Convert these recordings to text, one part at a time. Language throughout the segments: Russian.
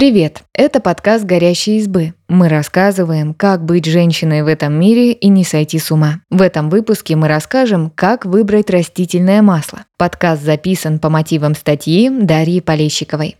Привет! Это подкаст «Горящие избы». Мы рассказываем, как быть женщиной в этом мире и не сойти с ума. В этом выпуске мы расскажем, как выбрать растительное масло. Подкаст записан по мотивам статьи Дарьи Полещиковой.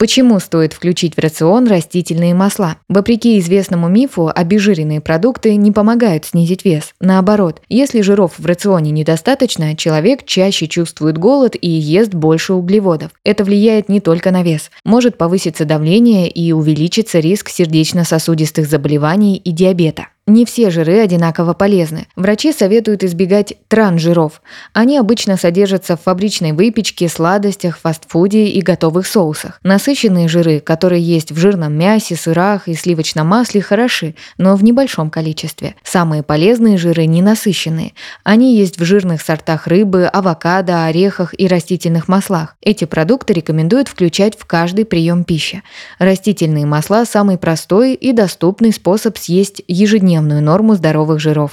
Почему стоит включить в рацион растительные масла? Вопреки известному мифу, обезжиренные продукты не помогают снизить вес. Наоборот, если жиров в рационе недостаточно, человек чаще чувствует голод и ест больше углеводов. Это влияет не только на вес. Может повыситься давление и увеличится риск сердечно-сосудистых заболеваний и диабета. Не все жиры одинаково полезны. Врачи советуют избегать трансжиров. Они обычно содержатся в фабричной выпечке, сладостях, фастфуде и готовых соусах. Насыщенные жиры, которые есть в жирном мясе, сырах и сливочном масле, хороши, но в небольшом количестве. Самые полезные жиры ненасыщенные. Они есть в жирных сортах рыбы, авокадо, орехах и растительных маслах. Эти продукты рекомендуют включать в каждый прием пищи. Растительные масла – самый простой и доступный способ съесть ежедневно ежедневную норму здоровых жиров.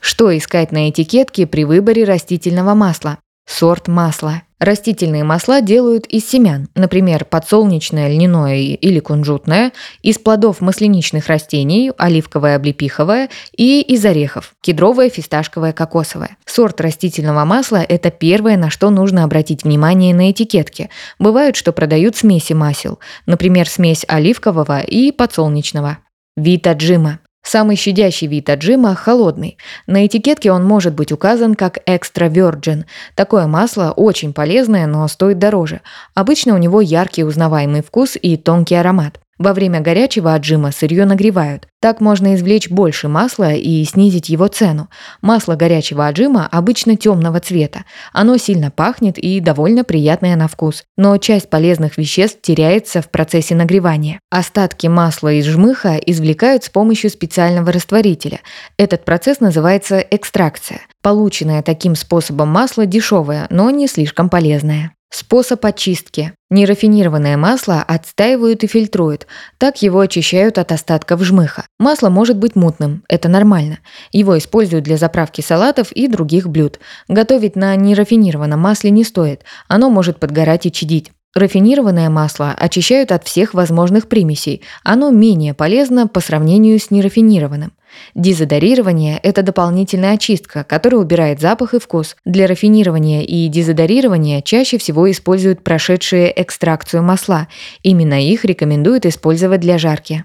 Что искать на этикетке при выборе растительного масла? Сорт масла. Растительные масла делают из семян, например, подсолнечное, льняное или кунжутное, из плодов масляничных растений, оливковое, облепиховое и из орехов, кедровое, фисташковое, кокосовое. Сорт растительного масла – это первое, на что нужно обратить внимание на этикетке. Бывает, что продают смеси масел, например, смесь оливкового и подсолнечного. Вид отжима. Самый щадящий вид отжима – холодный. На этикетке он может быть указан как extra virgin. Такое масло очень полезное, но стоит дороже. Обычно у него яркий узнаваемый вкус и тонкий аромат. Во время горячего отжима сырье нагревают. Так можно извлечь больше масла и снизить его цену. Масло горячего отжима обычно темного цвета. Оно сильно пахнет и довольно приятное на вкус. Но часть полезных веществ теряется в процессе нагревания. Остатки масла из жмыха извлекают с помощью специального растворителя. Этот процесс называется экстракция. Полученное таким способом масло дешевое, но не слишком полезное. Способ очистки. Нерафинированное масло отстаивают и фильтруют, так его очищают от остатков жмыха. Масло может быть мутным, это нормально. Его используют для заправки салатов и других блюд. Готовить на нерафинированном масле не стоит, оно может подгорать и чадить. Рафинированное масло очищают от всех возможных примесей, оно менее полезно по сравнению с нерафинированным. Дезодорирование – это дополнительная очистка, которая убирает запах и вкус. Для рафинирования и дезодорирования чаще всего используют прошедшие экстракцию масла. Именно их рекомендуют использовать для жарки.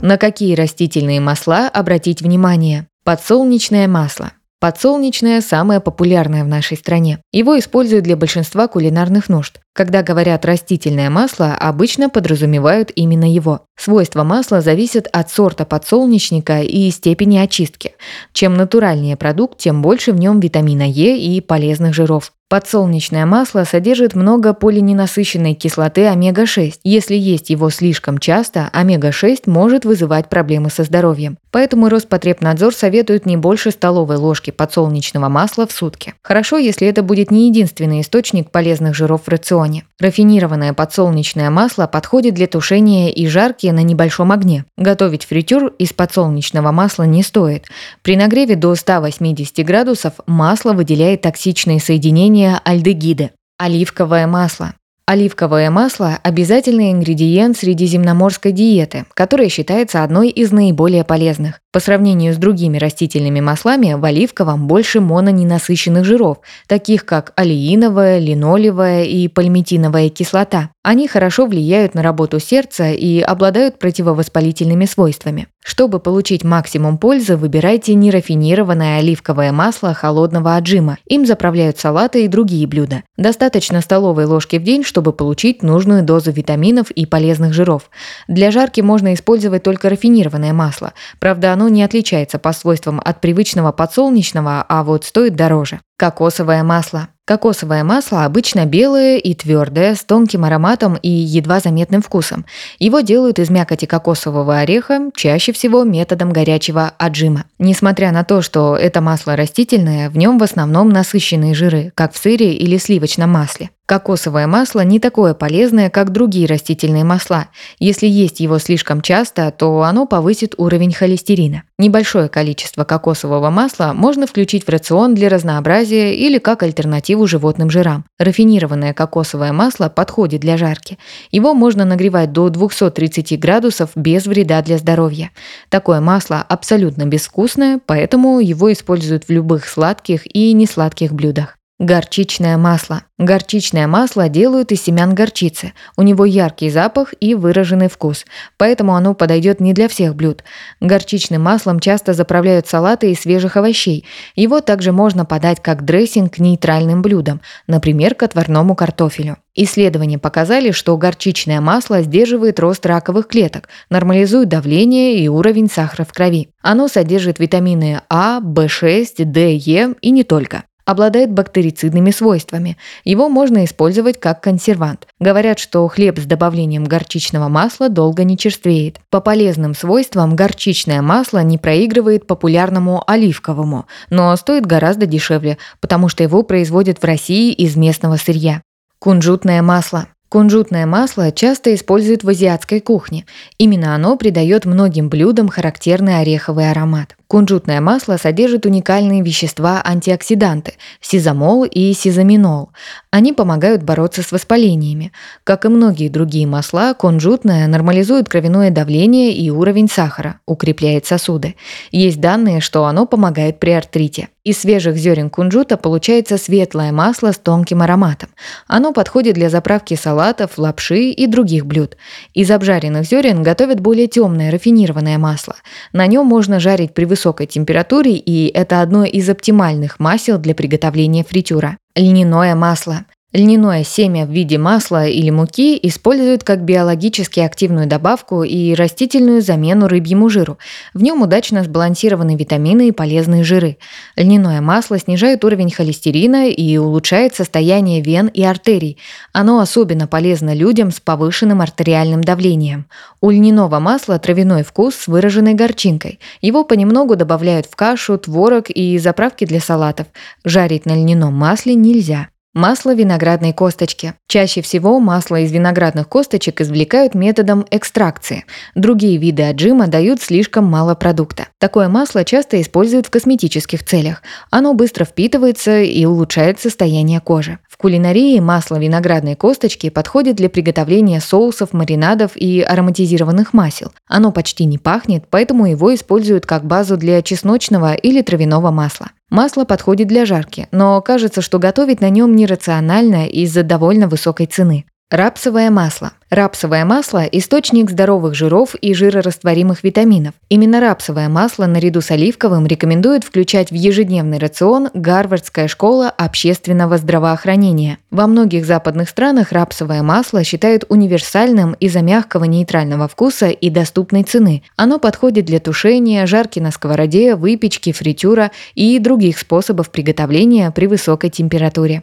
На какие растительные масла обратить внимание? Подсолнечное масло. Подсолнечное самое популярное в нашей стране. Его используют для большинства кулинарных нужд. Когда говорят растительное масло, обычно подразумевают именно его. Свойства масла зависят от сорта подсолнечника и степени очистки. Чем натуральнее продукт, тем больше в нем витамина Е и полезных жиров. Подсолнечное масло содержит много полиненасыщенной кислоты омега-6. Если есть его слишком часто, омега-6 может вызывать проблемы со здоровьем. Поэтому Роспотребнадзор советует не больше столовой ложки подсолнечного масла в сутки. Хорошо, если это будет не единственный источник полезных жиров в рационе. Рафинированное подсолнечное масло подходит для тушения и жарки на небольшом огне. Готовить фритюр из подсолнечного масла не стоит. При нагреве до 180 градусов масло выделяет токсичные соединения альдегида. Оливковое масло. Оливковое масло – обязательный ингредиент средиземноморской диеты, которая считается одной из наиболее полезных. По сравнению с другими растительными маслами, в оливковом больше мононенасыщенных жиров, таких как олеиновая, линолевая и пальмитиновая кислота. Они хорошо влияют на работу сердца и обладают противовоспалительными свойствами. Чтобы получить максимум пользы, выбирайте нерафинированное оливковое масло холодного отжима. Им заправляют салаты и другие блюда. Достаточно столовой ложки в день, чтобы получить нужную дозу витаминов и полезных жиров. Для жарки можно использовать только рафинированное масло. Правда, оно не отличается по свойствам от привычного подсолнечного, а вот стоит дороже. Кокосовое масло. Кокосовое масло обычно белое и твердое, с тонким ароматом и едва заметным вкусом. Его делают из мякоти кокосового ореха, чаще всего методом горячего отжима. Несмотря на то, что это масло растительное, в нем в основном насыщенные жиры, как в сыре или сливочном масле. Кокосовое масло не такое полезное, как другие растительные масла. Если есть его слишком часто, то оно повысит уровень холестерина. Небольшое количество кокосового масла можно включить в рацион для разнообразия или как альтернативу животным жирам. Рафинированное кокосовое масло подходит для жарки. Его можно нагревать до 230 градусов без вреда для здоровья. Такое масло абсолютно безвкусное, поэтому его используют в любых сладких и несладких блюдах. Горчичное масло. Горчичное масло делают из семян горчицы. У него яркий запах и выраженный вкус, поэтому оно подойдет не для всех блюд. Горчичным маслом часто заправляют салаты из свежих овощей. Его также можно подать как дрессинг к нейтральным блюдам, например, к отварному картофелю. Исследования показали, что горчичное масло сдерживает рост раковых клеток, нормализует давление и уровень сахара в крови. Оно содержит витамины А, В6, Д, Е и не только обладает бактерицидными свойствами. Его можно использовать как консервант. Говорят, что хлеб с добавлением горчичного масла долго не черствеет. По полезным свойствам горчичное масло не проигрывает популярному оливковому, но стоит гораздо дешевле, потому что его производят в России из местного сырья. Кунжутное масло. Кунжутное масло часто используют в азиатской кухне. Именно оно придает многим блюдам характерный ореховый аромат. Кунжутное масло содержит уникальные вещества-антиоксиданты – сизамол и сизаминол. Они помогают бороться с воспалениями. Как и многие другие масла, кунжутное нормализует кровяное давление и уровень сахара, укрепляет сосуды. Есть данные, что оно помогает при артрите. Из свежих зерен кунжута получается светлое масло с тонким ароматом. Оно подходит для заправки салатов, лапши и других блюд. Из обжаренных зерен готовят более темное рафинированное масло. На нем можно жарить при высокой температуре, и это одно из оптимальных масел для приготовления фритюра. Льняное масло. Льняное семя в виде масла или муки используют как биологически активную добавку и растительную замену рыбьему жиру. В нем удачно сбалансированы витамины и полезные жиры. Льняное масло снижает уровень холестерина и улучшает состояние вен и артерий. Оно особенно полезно людям с повышенным артериальным давлением. У льняного масла травяной вкус с выраженной горчинкой. Его понемногу добавляют в кашу, творог и заправки для салатов. Жарить на льняном масле нельзя. Масло виноградной косточки. Чаще всего масло из виноградных косточек извлекают методом экстракции. Другие виды отжима дают слишком мало продукта. Такое масло часто используют в косметических целях. Оно быстро впитывается и улучшает состояние кожи. В кулинарии масло виноградной косточки подходит для приготовления соусов, маринадов и ароматизированных масел. Оно почти не пахнет, поэтому его используют как базу для чесночного или травяного масла. Масло подходит для жарки, но кажется, что готовить на нем нерационально из-за довольно высокой цены. Рапсовое масло. Рапсовое масло – источник здоровых жиров и жирорастворимых витаминов. Именно рапсовое масло наряду с оливковым рекомендуют включать в ежедневный рацион Гарвардская школа общественного здравоохранения. Во многих западных странах рапсовое масло считают универсальным из-за мягкого нейтрального вкуса и доступной цены. Оно подходит для тушения, жарки на сковороде, выпечки, фритюра и других способов приготовления при высокой температуре.